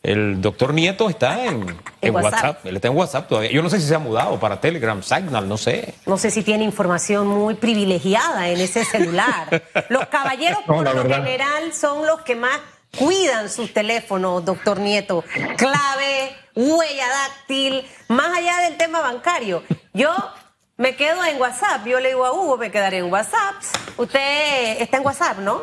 El doctor Nieto está en, WhatsApp. Él está en WhatsApp todavía. Yo no sé si se ha mudado para Telegram, Signal, no sé. No sé si tiene información muy privilegiada en ese celular. los caballeros, por lo general, son los que más cuidan sus teléfonos, doctor Nieto. Clave, huella dáctil, más allá del tema bancario. Yo me quedo en WhatsApp. Yo le digo a Hugo, me quedaré en WhatsApp. Usted está en WhatsApp, ¿no?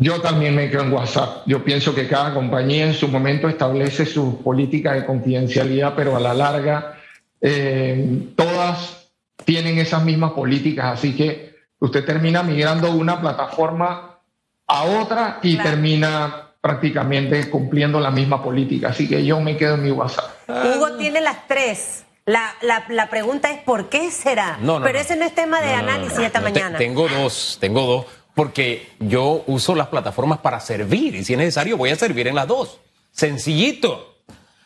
Yo también me quedo en WhatsApp. Yo pienso que cada compañía en su momento establece sus políticas de confidencialidad, pero a la larga eh, todas tienen esas mismas políticas. Así que usted termina migrando de una plataforma a otra y termina prácticamente cumpliendo la misma política. Así que yo me quedo en mi WhatsApp. Hugo tiene las tres. La, la, pregunta es ¿por qué será? No, Pero ese no es tema de análisis esta mañana. tengo dos, tengo dos, porque yo uso las plataformas para servir y si es necesario voy a servir en las dos. Sencillito.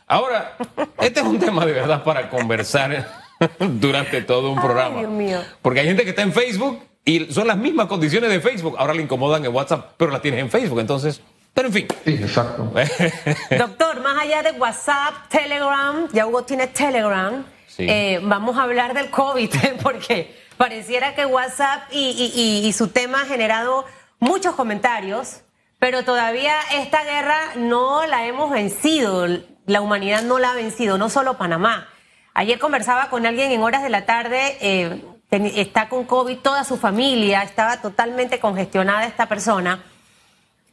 Ahora, este es un tema de verdad para conversar durante todo un programa. Dios mío. Porque hay gente que está en Facebook y son las mismas condiciones de Facebook. Ahora le incomodan en WhatsApp, pero las tienes en Facebook. Entonces, pero en fin. Sí, exacto. Doctor, más allá de WhatsApp, Telegram, ya Hugo tiene Telegram, eh, vamos a hablar del COVID, porque pareciera que WhatsApp y, su tema ha generado muchos comentarios, pero todavía esta guerra no la hemos vencido, la humanidad no la ha vencido, no solo Panamá. Ayer conversaba con alguien en horas de la tarde, eh, está con COVID, toda su familia, estaba totalmente congestionada esta persona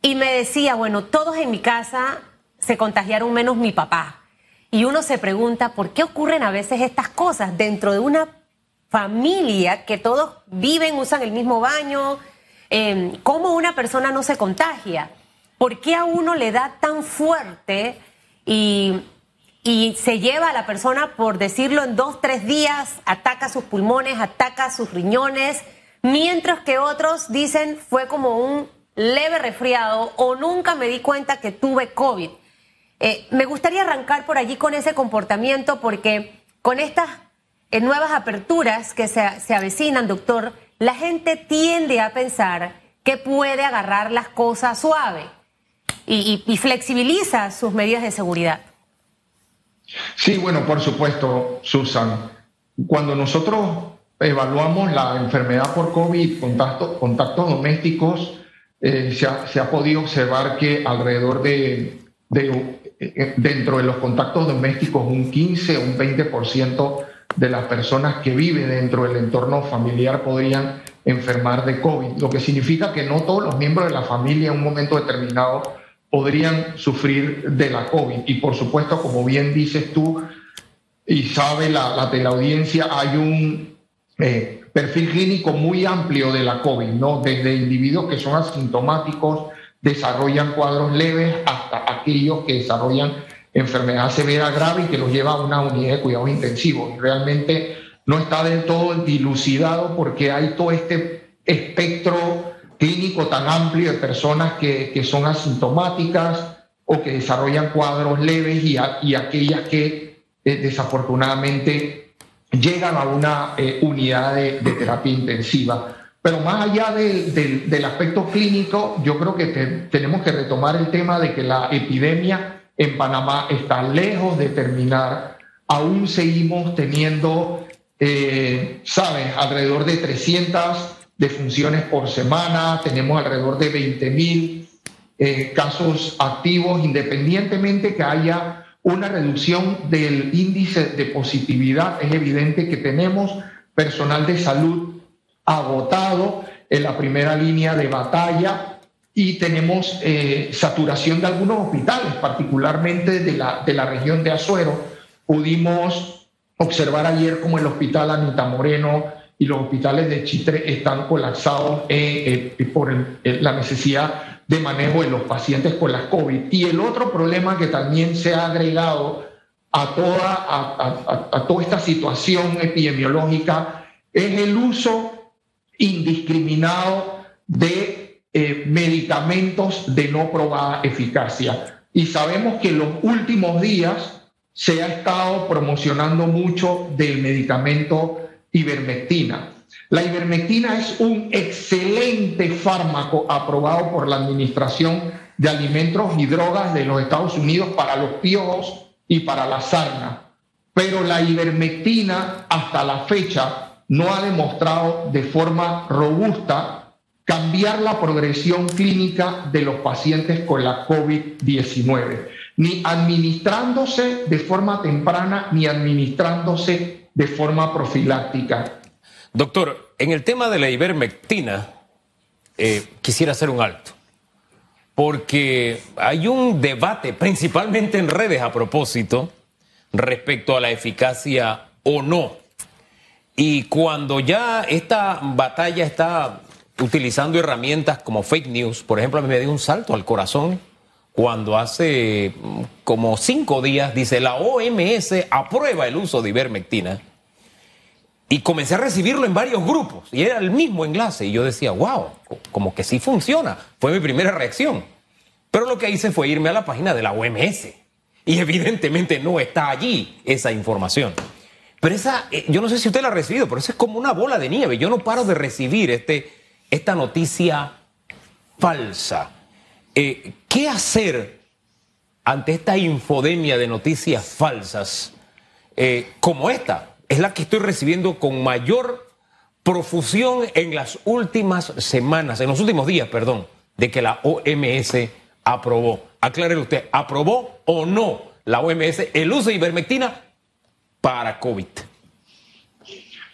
y me decía, bueno, todos en mi casa se contagiaron menos mi papá. Y uno se pregunta, ¿por qué ocurren a veces estas cosas dentro de una familia que todos viven, usan el mismo baño? Em, ¿Cómo una persona no se contagia? ¿Por qué a uno le da tan fuerte y, y se lleva a la persona, por decirlo, en dos, tres días, ataca sus pulmones, ataca sus riñones, mientras que otros dicen fue como un leve resfriado o nunca me di cuenta que tuve COVID. Eh, me gustaría arrancar por allí con ese comportamiento porque con estas eh, nuevas aperturas que se, se avecinan, doctor, la gente tiende a pensar que puede agarrar las cosas suave y, flexibiliza sus medidas de seguridad. Sí, bueno, por supuesto, Susan. Cuando nosotros evaluamos la enfermedad por COVID, contactos, contactos domésticos, eh, se, ha, podido observar que alrededor de, eh, dentro de los contactos domésticos, un 15 o un 20% de las personas que viven dentro del entorno familiar podrían enfermar de COVID, lo que significa que no todos los miembros de la familia en un momento determinado podrían sufrir de la COVID. Y por supuesto, como bien dices tú y sabe la, la, la audiencia, hay un eh, perfil clínico muy amplio de la COVID, ¿no? Desde individuos que son asintomáticos, desarrollan cuadros leves, hasta aquellos que desarrollan enfermedad severa grave y que los lleva a una unidad de cuidados intensivos. Realmente no está del todo dilucidado porque hay todo este espectro clínico tan amplio de personas que, que son asintomáticas o que desarrollan cuadros leves y, y aquellas que eh, desafortunadamente llegan a una eh, unidad de, terapia intensiva. Pero más allá del aspecto clínico, yo creo que tenemos que retomar el tema de que la epidemia en Panamá está lejos de terminar. Aún seguimos teniendo, eh, ¿sabes?, alrededor de 300 defunciones por semana, tenemos alrededor de 20 mil eh, casos activos, independientemente que haya una reducción del índice de positividad. Es evidente que tenemos personal de salud agotado en la primera línea de batalla y tenemos eh, saturación de algunos hospitales, particularmente de la, de la región de Azuero. Pudimos observar ayer como el hospital Anita Moreno y los hospitales de Chitre están colapsados eh, eh, por la necesidad de manejo de los pacientes con las COVID. Y el otro problema que también se ha agregado a toda, a, toda esta situación epidemiológica es el uso indiscriminado de eh, medicamentos de no probada eficacia. Y sabemos que en los últimos días se ha estado promocionando mucho del medicamento ivermectina. La ivermectina es un excelente fármaco aprobado por la Administración de Alimentos y Drogas de los Estados Unidos para los piojos y para la sarna. Pero la ivermectina hasta la fecha no ha demostrado de forma robusta cambiar la progresión clínica de los pacientes con la COVID-19, ni administrándose de forma temprana ni administrándose de forma profiláctica. Doctor, en el tema de la ivermectina, eh, quisiera hacer un alto porque hay un debate, principalmente en redes a propósito, respecto a la eficacia o no. Y cuando ya esta batalla está utilizando herramientas como fake news, por ejemplo, a mí me dio un salto al corazón cuando hace como cinco días dice la OMS aprueba el uso de ivermectina. Y comencé a recibirlo en varios grupos y era el mismo enlace. Y yo decía, wow, como que sí funciona. Fue mi primera reacción. Pero lo que hice fue irme a la página de la OMS. Y evidentemente no está allí esa información. Pero esa, eh, yo no sé si usted la ha recibido, pero eso es como una bola de nieve. Yo no paro de recibir este, esta noticia falsa. Eh, ¿Qué hacer ante esta infodemia de noticias falsas eh, como esta? es la que estoy recibiendo con mayor profusión en las últimas semanas, en los últimos días, perdón, de que la OMS aprobó. Aclare usted, ¿aprobó o no la OMS el uso de ivermectina para COVID?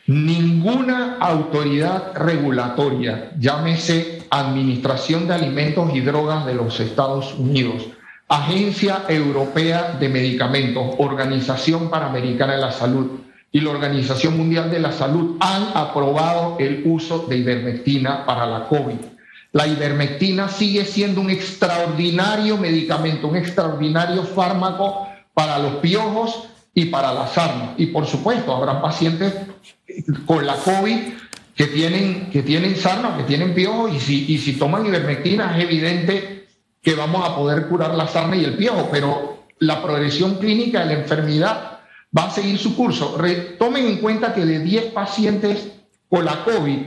Ninguna autoridad regulatoria, llámese Administración de Alimentos y Drogas de los Estados Unidos, Agencia Europea de Medicamentos, Organización Panamericana de la Salud, y la Organización Mundial de la Salud han aprobado el uso de ivermectina para la COVID. La ivermectina sigue siendo un extraordinario medicamento, un extraordinario fármaco para los piojos y para la sarna. Y por supuesto, habrá pacientes con la COVID que tienen, que tienen sarna, que tienen piojos, y si, y si toman ivermectina es evidente que vamos a poder curar la sarna y el piojo, pero la progresión clínica de la enfermedad va a seguir su curso. tomen en cuenta que de 10 pacientes con la COVID,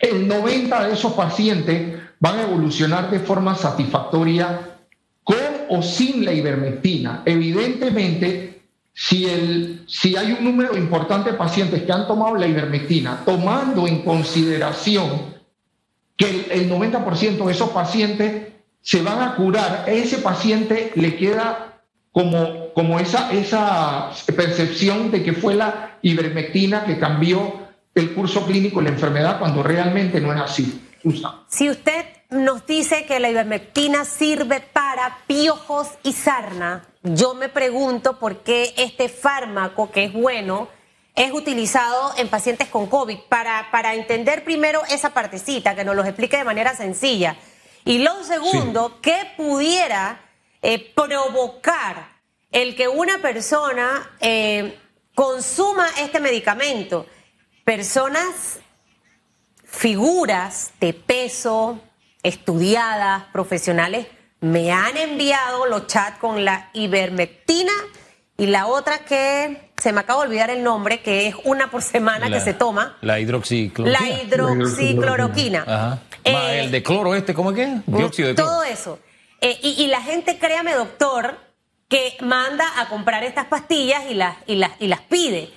el 90 de esos pacientes van a evolucionar de forma satisfactoria con o sin la ivermectina. Evidentemente, si, el, si hay un número importante de pacientes que han tomado la ivermectina, tomando en consideración que el, el 90% de esos pacientes se van a curar, ese paciente le queda como, como esa, esa percepción de que fue la ivermectina que cambió el curso clínico de la enfermedad cuando realmente no es así. Si usted nos dice que la ivermectina sirve para piojos y sarna, yo me pregunto por qué este fármaco, que es bueno, es utilizado en pacientes con COVID. Para, para entender primero esa partecita, que nos lo explique de manera sencilla. Y lo segundo, ¿qué pudiera eh, provocar el que una persona eh, consuma este medicamento. Personas, figuras de peso, estudiadas, profesionales, me han enviado los chats con la ivermectina y la otra que se me acaba de olvidar el nombre, que es una por semana que se toma. La hidroxicloroquina. La hidroxicloroquina. Ajá. Eh, el de cloro este, ¿cómo es que? Dióxido de cloro. Todo eso. Eh, y, la gente, créame, doctor, que manda a comprar estas pastillas y las, y las, y las pide.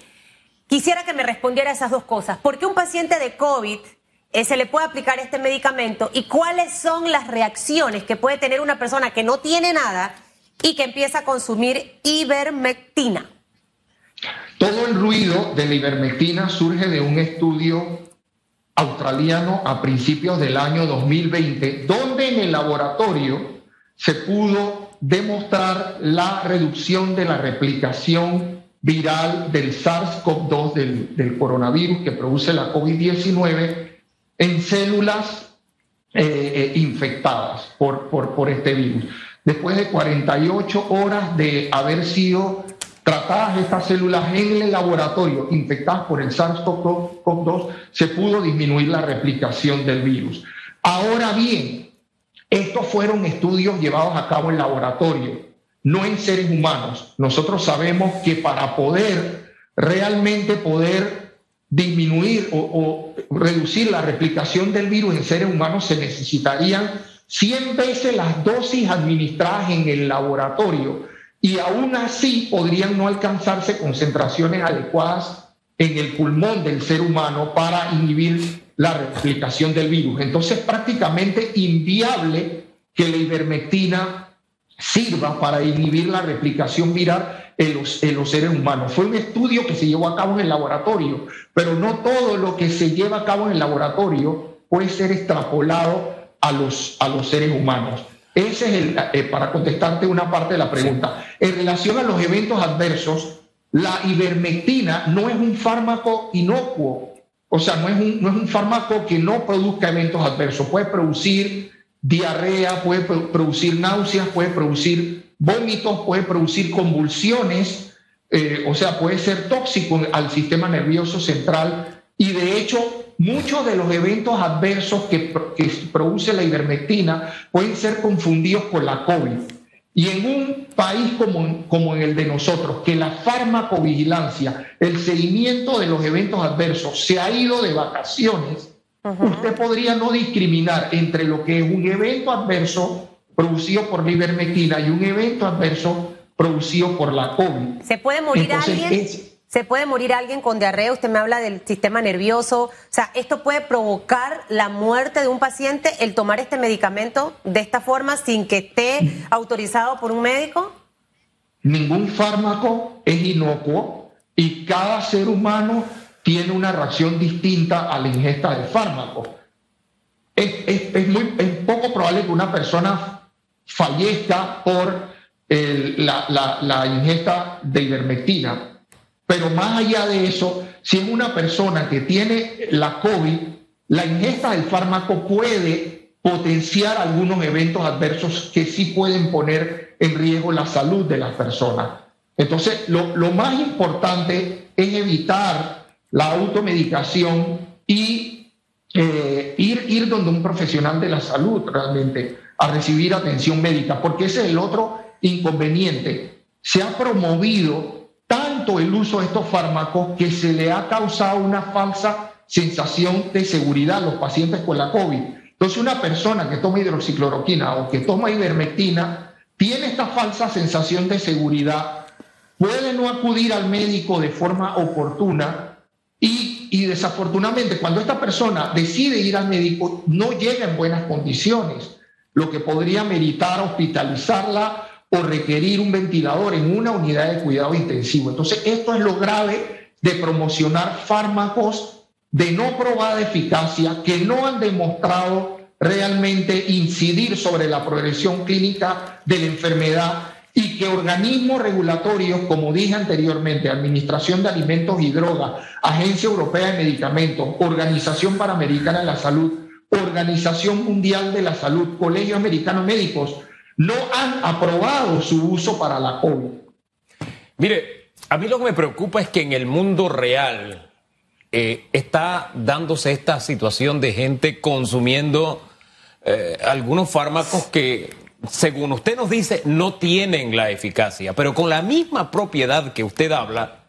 Quisiera que me respondiera esas dos cosas. ¿Por qué un paciente de COVID eh, se le puede aplicar este medicamento y cuáles son las reacciones que puede tener una persona que no tiene nada y que empieza a consumir ivermectina? Todo el ruido de la ivermectina surge de un estudio australiano a principios del año 2020, donde en el laboratorio se pudo demostrar la reducción de la replicación viral del SARS-CoV-2 del, coronavirus que produce la COVID-19 en células eh, eh, infectadas por, por, por este virus. Después de 48 horas de haber sido tratadas estas células en el laboratorio infectadas por el SARS-CoV-2, se pudo disminuir la replicación del virus. Ahora bien, estos fueron estudios llevados a cabo en laboratorio, no en seres humanos. Nosotros sabemos que para poder realmente poder disminuir o, reducir la replicación del virus en seres humanos se necesitarían 100 veces las dosis administradas en el laboratorio y aún así podrían no alcanzarse concentraciones adecuadas en el pulmón del ser humano para inhibir la replicación del virus. Entonces, prácticamente inviable que la ivermectina sirva para inhibir la replicación viral en los, en los, seres humanos. Fue un estudio que se llevó a cabo en el laboratorio, pero no todo lo que se lleva a cabo en el laboratorio puede ser extrapolado a los, a los seres humanos. Ese es el, eh, para contestarte una parte de la pregunta. En relación a los eventos adversos, la ivermectina no es un fármaco inocuo, o sea, no es un, no es un fármaco que no produzca eventos adversos. Puede producir diarrea, puede producir náuseas, puede producir vómitos, puede producir convulsiones, eh, o sea, puede ser tóxico al sistema nervioso central y de hecho muchos de los eventos adversos que, produce la ivermectina pueden ser confundidos con la COVID. Y en un país como, como el de nosotros, que la farmacovigilancia, el seguimiento de los eventos adversos se ha ido de vacaciones, Usted podría no discriminar entre lo que es un evento adverso producido por la ivermectina y un evento adverso producido por la COVID. ¿Se puede morir alguien? ¿Se puede morir alguien con diarrea? Usted me habla del sistema nervioso. O sea, ¿esto puede provocar la muerte de un paciente el tomar este medicamento de esta forma sin que esté autorizado por un médico? Ningún fármaco es inocuo y cada ser humano tiene una reacción distinta a la ingesta de fármacos. Es, muy, es poco probable que una persona fallezca por la, la, ingesta de ivermectina, pero más allá de eso, si es una persona que tiene la COVID, la ingesta del fármaco puede potenciar algunos eventos adversos que sí pueden poner en riesgo la salud de las personas. Entonces, lo, lo más importante es evitar la automedicación y eh, ir, ir donde un profesional de la salud realmente a recibir atención médica, porque ese es el otro inconveniente. Se ha promovido tanto el uso de estos fármacos que se le ha causado una falsa sensación de seguridad a los pacientes con la COVID. Entonces, una persona que toma hidroxicloroquina o que toma ivermectina tiene esta falsa sensación de seguridad, puede no acudir al médico de forma oportuna y, desafortunadamente, cuando esta persona decide ir al médico, no llega en buenas condiciones, lo que podría meritar hospitalizarla o requerir un ventilador en una unidad de cuidado intensivo. Entonces, esto es lo grave de promocionar fármacos de no probada eficacia que no han demostrado realmente incidir sobre la progresión clínica de la enfermedad que organismos regulatorios, como dije anteriormente, Administración de Alimentos y Drogas, Agencia Europea de Medicamentos, Organización Panamericana de la Salud, Organización Mundial de la Salud, Colegio Americano Médicos, no han aprobado su uso para la COVID. Mire, a mí lo que me preocupa es que en el mundo real eh, está dándose esta situación de gente consumiendo eh, algunos fármacos que según usted nos dice, no tienen la eficacia, pero con la misma propiedad que usted habla,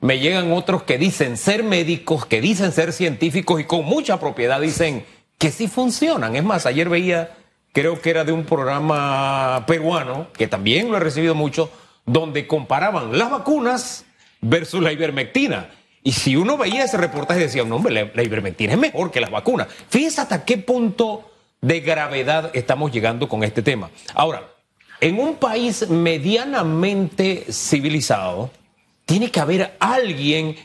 me llegan otros que dicen ser médicos, que dicen ser científicos y con mucha propiedad dicen que sí funcionan. Es más, ayer veía, creo que era de un programa peruano, que también lo he recibido mucho, donde comparaban las vacunas versus la ivermectina. Y si uno veía ese reportaje decía, no, hombre, la, la ivermectina es mejor que las vacunas. Fíjese hasta qué punto de gravedad estamos llegando con este tema. Ahora, en un país medianamente civilizado, tiene que haber alguien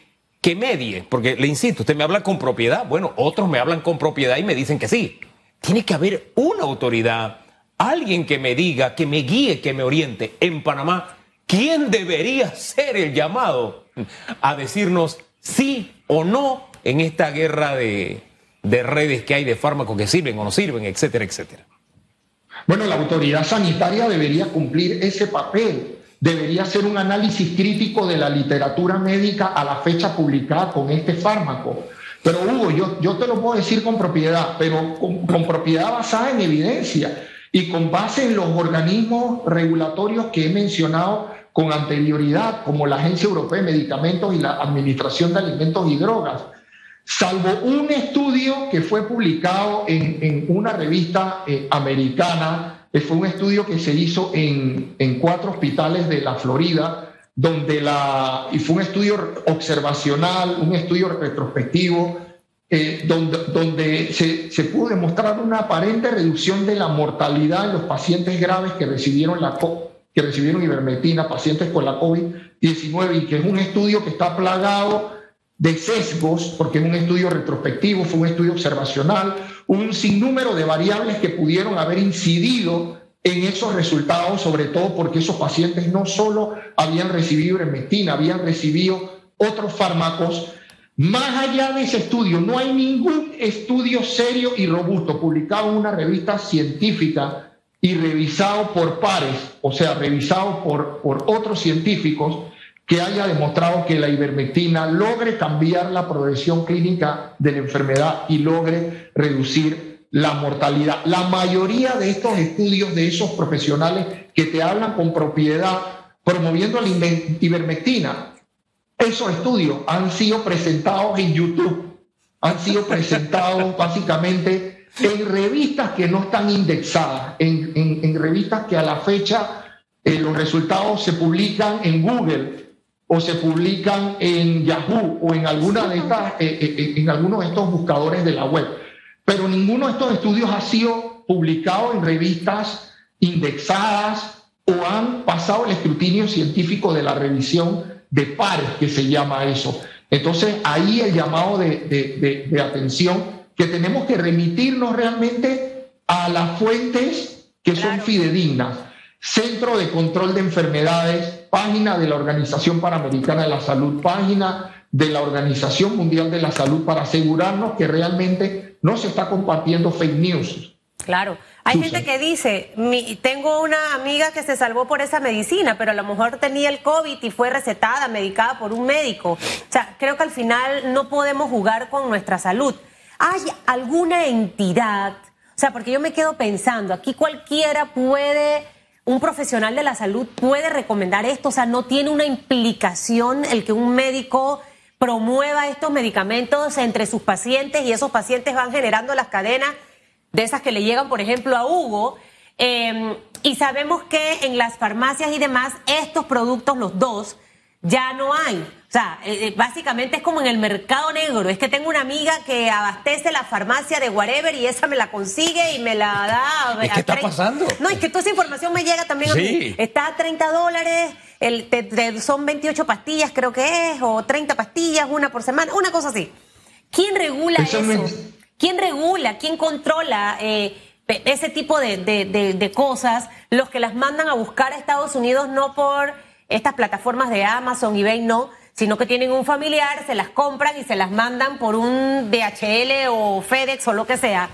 que medie, porque le insisto, usted me habla con propiedad, bueno, otros me hablan con propiedad y me dicen que sí. Tiene que haber una autoridad, alguien que me diga, que me guíe, que me oriente. En Panamá, ¿quién debería ser el llamado a decirnos sí o no en esta guerra de, de redes que hay de fármacos que sirven o no sirven, etcétera, etcétera. Bueno, la autoridad sanitaria debería cumplir ese papel, debería hacer un análisis crítico de la literatura médica a la fecha publicada con este fármaco. Pero Hugo, yo, yo te lo puedo decir con propiedad, pero con, con propiedad basada en evidencia y con base en los organismos regulatorios que he mencionado con anterioridad, como la Agencia Europea de Medicamentos y la Administración de Alimentos y Drogas salvo un estudio que fue publicado en, una revista eh, americana, que fue un estudio que se hizo en, cuatro hospitales de la Florida, donde la, y fue un estudio observacional, un estudio retrospectivo, eh, donde, donde se, se, pudo demostrar una aparente reducción de la mortalidad en los pacientes graves que recibieron, la, que recibieron ivermectina, pacientes con la COVID-19, y que es un estudio que está plagado de sesgos, porque es un estudio retrospectivo, fue un estudio observacional, un sinnúmero de variables que pudieron haber incidido en esos resultados, sobre todo porque esos pacientes no solo habían recibido ivermectina, habían recibido otros fármacos. Más allá de ese estudio, no hay ningún estudio serio y robusto publicado en una revista científica y revisado por pares, o sea, revisado por, por otros científicos, que haya demostrado que la ivermectina logre cambiar la progresión clínica de la enfermedad y logre reducir la mortalidad. La mayoría de estos estudios de esos profesionales que te hablan con propiedad promoviendo la ivermectina, esos estudios han sido presentados en YouTube, han sido presentados básicamente en revistas que no están indexadas, en, revistas que a la fecha eh, los resultados se publican en Google o se publican en Yahoo o en alguna de estas, eh, eh, en algunos de estos buscadores de la web. Pero ninguno de estos estudios ha sido publicado en revistas indexadas o han pasado el escrutinio científico de la revisión de pares, que se llama eso. Entonces, ahí el llamado de, de atención, que tenemos que remitirnos realmente a las fuentes que son fidedignas Centro de Control de Enfermedades, página de la Organización Panamericana de la Salud, página de la Organización Mundial de la Salud para asegurarnos que realmente no se está compartiendo fake news. Claro. Hay gente que dice, tengo una amiga que se salvó por esa medicina, pero a lo mejor tenía el COVID y fue recetada, medicada por un médico. O sea, creo que al final no podemos jugar con nuestra salud. ¿Hay alguna entidad? O sea, porque yo me quedo pensando, aquí cualquiera puede un profesional de la salud puede recomendar esto, o sea, no tiene una implicación el que un médico promueva estos medicamentos entre sus pacientes y esos pacientes van generando las cadenas de esas que le llegan, por ejemplo, a Hugo. Em, y sabemos que en las farmacias y demás, estos productos, los dos, ya no hay. O sea, eh, eh, básicamente es como en el mercado negro. Es que tengo una amiga que abastece la farmacia de whatever y esa me la consigue y me la da. ¿Qué está pasando? No, es que toda esa información me llega también a mí. Está a 30 dólares, el, son 28 pastillas, creo que es, o 30 pastillas, una por semana, una cosa así. ¿Quién regula eso? ¿Quién regula? ¿Quién controla? Eh, ese tipo de, de cosas, los que las mandan a buscar a Estados Unidos no por estas plataformas de Amazon, eBay, no, sino que tienen un familiar, se las compran y se las mandan por un DHL o FedEx o lo que sea.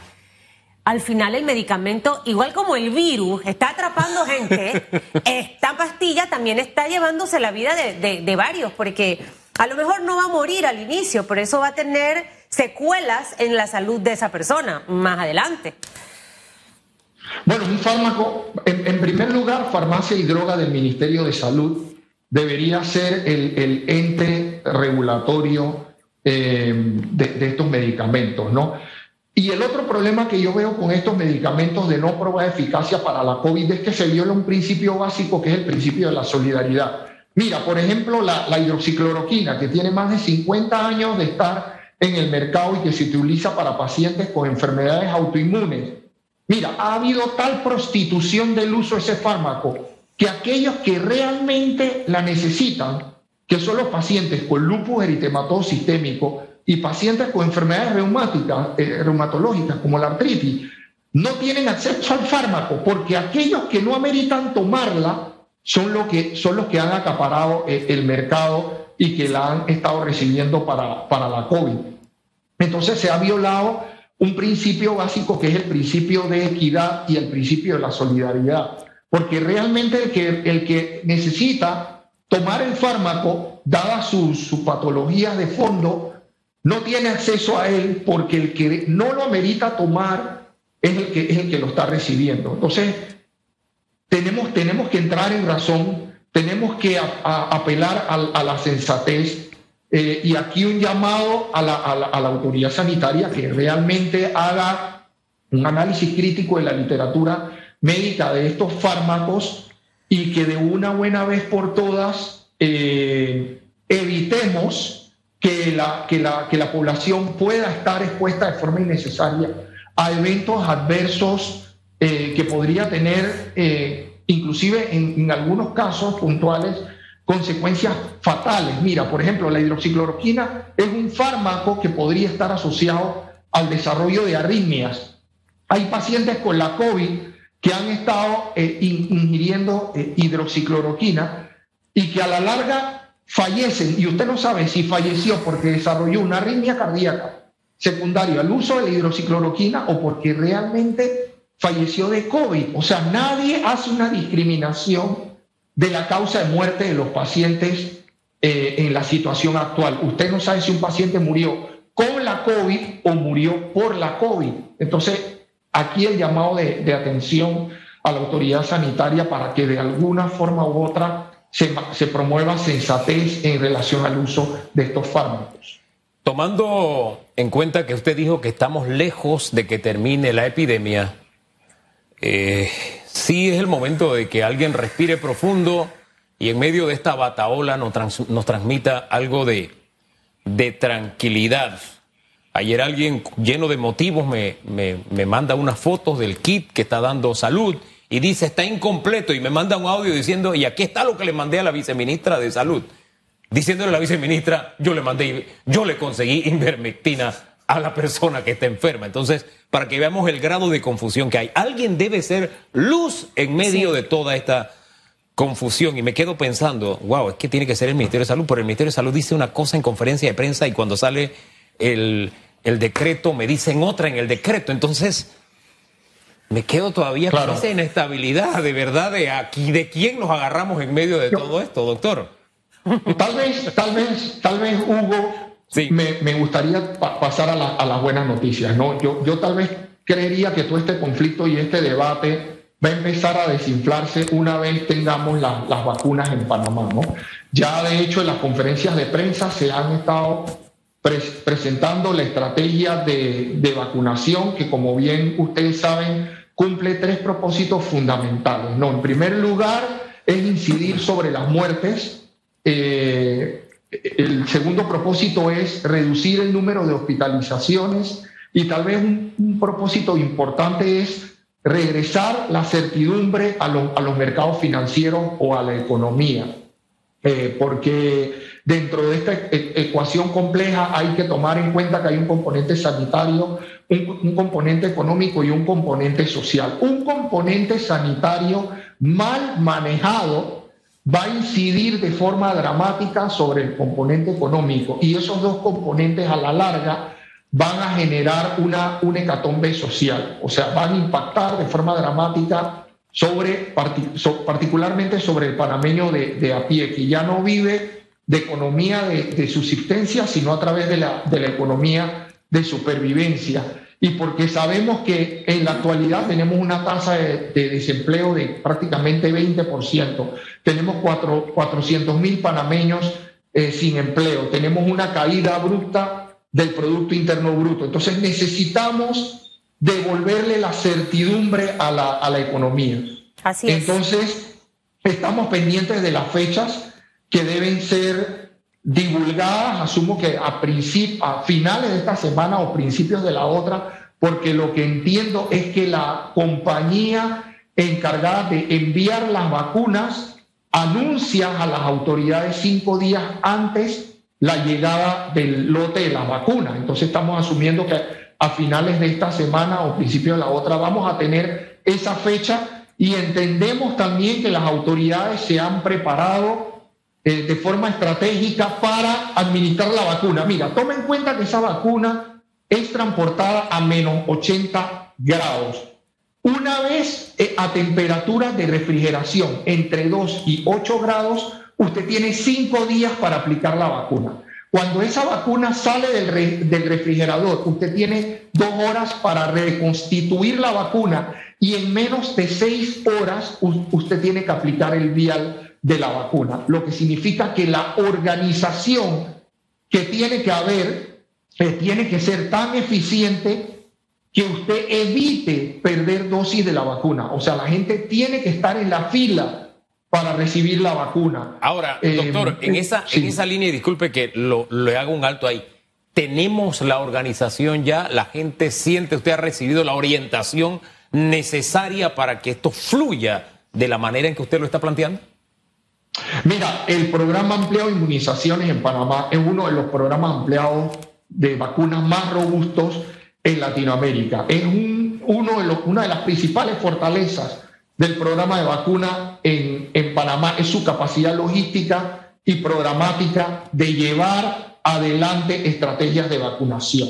Al final el medicamento, igual como el virus, está atrapando gente, esta pastilla también está llevándose la vida de, varios, porque a lo mejor no va a morir al inicio, pero eso va a tener secuelas en la salud de esa persona más adelante. Bueno, un fármaco, en, primer lugar, farmacia y droga del Ministerio de Salud debería ser el, ente regulatorio eh, de, estos medicamentos, ¿no? Y el otro problema que yo veo con estos medicamentos de no prueba de eficacia para la COVID es que se viola un principio básico que es el principio de la solidaridad. Mira, por ejemplo, la, la hidroxicloroquina, que tiene más de 50 años de estar en el mercado y que se utiliza para pacientes con enfermedades autoinmunes. Mira, ha habido tal prostitución del uso de ese fármaco que aquellos que realmente la necesitan, que son los pacientes con lupus eritematoso sistémico y pacientes con enfermedades reumáticas, eh, reumatológicas como la artritis, no tienen acceso al fármaco porque aquellos que no ameritan tomarla son, lo que, son los que han acaparado eh, el mercado y que la han estado recibiendo para, para la COVID. Entonces se ha violado un principio básico que es el principio de equidad y el principio de la solidaridad. Porque realmente el que, el que necesita tomar el fármaco, dadas sus, patologías de fondo, no tiene acceso a él porque el que no lo amerita tomar es el que, es el que lo está recibiendo. Entonces, tenemos, tenemos que entrar en razón, tenemos que apelar a, la sensatez Eh, y aquí un llamado a la, a, la, autoridad sanitaria que realmente haga un análisis crítico de la literatura médica de estos fármacos y que de una buena vez por todas eh, evitemos que la, que, la, que la población pueda estar expuesta de forma innecesaria a eventos adversos eh, que podría tener, inclusive en, algunos casos puntuales, consecuencias fatales. Mira, por ejemplo, la hidroxicloroquina es un fármaco que podría estar asociado al desarrollo de arritmias. Hay pacientes con la COVID que han estado eh, ingiriendo eh, hidroxicloroquina y que a la larga fallecen. Y usted no sabe si falleció porque desarrolló una arritmia cardíaca secundaria al uso de la hidroxicloroquina o porque realmente falleció de COVID. O sea, nadie hace una discriminación de la causa de muerte de los pacientes eh, en la situación actual. Usted no sabe si un paciente murió con la COVID o murió por la COVID. Entonces, aquí el llamado de, de, atención a la autoridad sanitaria para que de alguna forma u otra se, se, promueva sensatez en relación al uso de estos fármacos. Tomando en cuenta que usted dijo que estamos lejos de que termine la epidemia, eh, sí es el momento de que alguien respire profundo y en medio de esta bataola nos, trans, nos transmita algo de, tranquilidad. Ayer alguien lleno de motivos me, me, me, manda unas fotos del kit que está dando salud y dice está incompleto y me manda un audio diciendo y aquí está lo que le mandé a la viceministra de salud. Diciéndole a la viceministra, yo le mandé, yo le conseguí invermectina a la persona que está enferma. Entonces, para que veamos el grado de confusión que hay, alguien debe ser luz en medio sí. de toda esta confusión. Y me quedo pensando, wow, es que tiene que ser el Ministerio de Salud, pero el Ministerio de Salud dice una cosa en conferencia de prensa y cuando sale el el decreto, me dicen otra en el decreto. Entonces, me quedo todavía claro. con esa inestabilidad, de verdad, de aquí, de quién nos agarramos en medio de Yo, todo esto, doctor. Tal vez, tal vez, tal vez, Hugo, sí. me, me, gustaría pa pasar a, la, a, las buenas noticias, ¿no? Yo, yo tal vez creería que todo este conflicto y este debate va a empezar a desinflarse una vez tengamos la, las vacunas en Panamá, ¿no? Ya de hecho en las conferencias de prensa se han estado presentando la estrategia de, de, vacunación que, como bien ustedes saben, cumple tres propósitos fundamentales. ¿no? En primer lugar, es incidir sobre las muertes. Eh, el segundo propósito es reducir el número de hospitalizaciones y tal vez un, propósito importante es regresar la certidumbre a, lo, a, los mercados financieros o a la economía. Eh, porque dentro de esta e ecuación compleja hay que tomar en cuenta que hay un componente sanitario, un, componente económico y un componente social. Un componente sanitario mal manejado va a incidir de forma dramática sobre el componente económico y esos dos componentes a la larga van a generar una, una hecatombe social, o sea, van a impactar de forma dramática sobre, particularmente sobre el panameño de, de a pie, que ya no vive de economía de, de subsistencia, sino a través de la, de la economía de supervivencia. Y porque sabemos que en la actualidad tenemos una tasa de, de desempleo de prácticamente 20%, tenemos 400 mil panameños eh, sin empleo, tenemos una caída abrupta del Producto Interno Bruto. Entonces necesitamos devolverle la certidumbre a la, a la economía. Así es. Entonces, estamos pendientes de las fechas que deben ser divulgadas, asumo que a, a finales de esta semana o principios de la otra, porque lo que entiendo es que la compañía encargada de enviar las vacunas anuncia a las autoridades cinco días antes la llegada del lote de las vacunas. Entonces estamos asumiendo que a finales de esta semana o principios de la otra vamos a tener esa fecha y entendemos también que las autoridades se han preparado eh, de forma estratégica para administrar la vacuna. Mira, toma en cuenta que esa vacuna es transportada a menos 80 grados. Una vez eh, a temperaturas de refrigeración entre 2 y 8 grados, usted tiene 5 días para aplicar la vacuna. Cuando esa vacuna sale del, re, del, refrigerador, usted tiene dos horas para reconstituir la vacuna y en menos de seis horas usted tiene que aplicar el vial de la vacuna, lo que significa que la organización que tiene que haber, que tiene que ser tan eficiente que usted evite perder dosis de la vacuna. O sea, la gente tiene que estar en la fila para recibir la vacuna. Ahora, eh, doctor, en, esa, en esa línea, disculpe que lo, le hago un alto ahí, tenemos la organización ya, la gente siente, usted ha recibido la orientación necesaria para que esto fluya de la manera en que usted lo está planteando? Mira, el programa ampliado de inmunizaciones en Panamá es uno de los programas ampliados de vacunas más robustos en Latinoamérica. Es uno de los, una de las principales fortalezas del programa de vacuna en, en Panamá, es su capacidad logística y programática de llevar adelante estrategias de vacunación.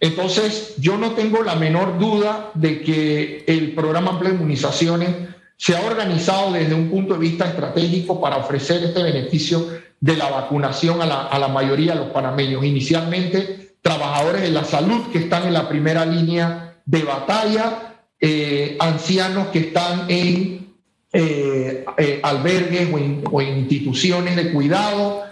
Entonces, yo no tengo la menor duda de que el programa amplio de inmunizaciones se ha organizado desde un punto de vista estratégico para ofrecer este beneficio de la vacunación a la, mayoría de los panameños. Inicialmente, trabajadores de la salud que están en la primera línea de batalla, eh, ancianos que están en eh, eh, albergues o en, instituciones de cuidado.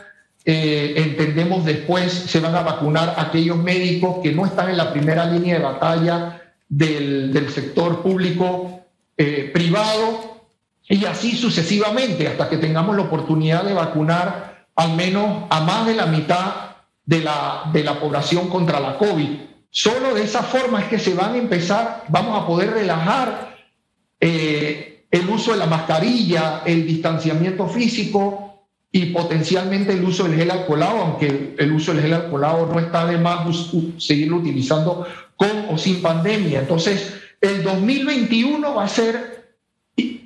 entendemos después se van a vacunar aquellos médicos que no están en la primera línea de batalla del, del sector público eh, privado y así sucesivamente hasta que tengamos la oportunidad de vacunar al menos a más de la mitad de la, de la población contra la COVID. Solo de esa forma es que se van a empezar, vamos a poder relajar eh, el uso de la mascarilla, el distanciamiento físico y potencialmente el uso del gel alcoholado, aunque el uso del gel alcoholado no está de más seguirlo utilizando con o sin pandemia. Entonces, el 2021 va a ser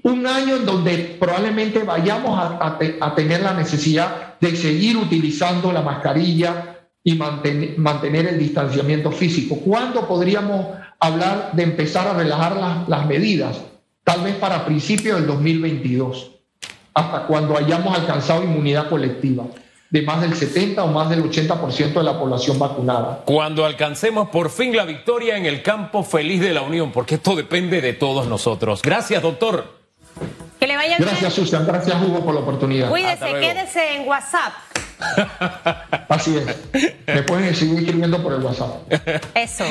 un año en donde probablemente vayamos a, tener la necesidad de seguir utilizando la mascarilla y mantener el distanciamiento físico. ¿Cuándo podríamos hablar de empezar a relajar las medidas? Tal vez para principios del 2022, hasta cuando hayamos alcanzado inmunidad colectiva de más del 70 o más del 80% de la población vacunada. Cuando alcancemos por fin la victoria en el campo feliz de la Unión, porque esto depende de todos nosotros. Gracias, doctor. Que le vaya Gracias, Susan. Gracias, Hugo, por la oportunidad. Cuídese, quédese en WhatsApp. Así es. Me pueden seguir escribiendo por el WhatsApp. Eso.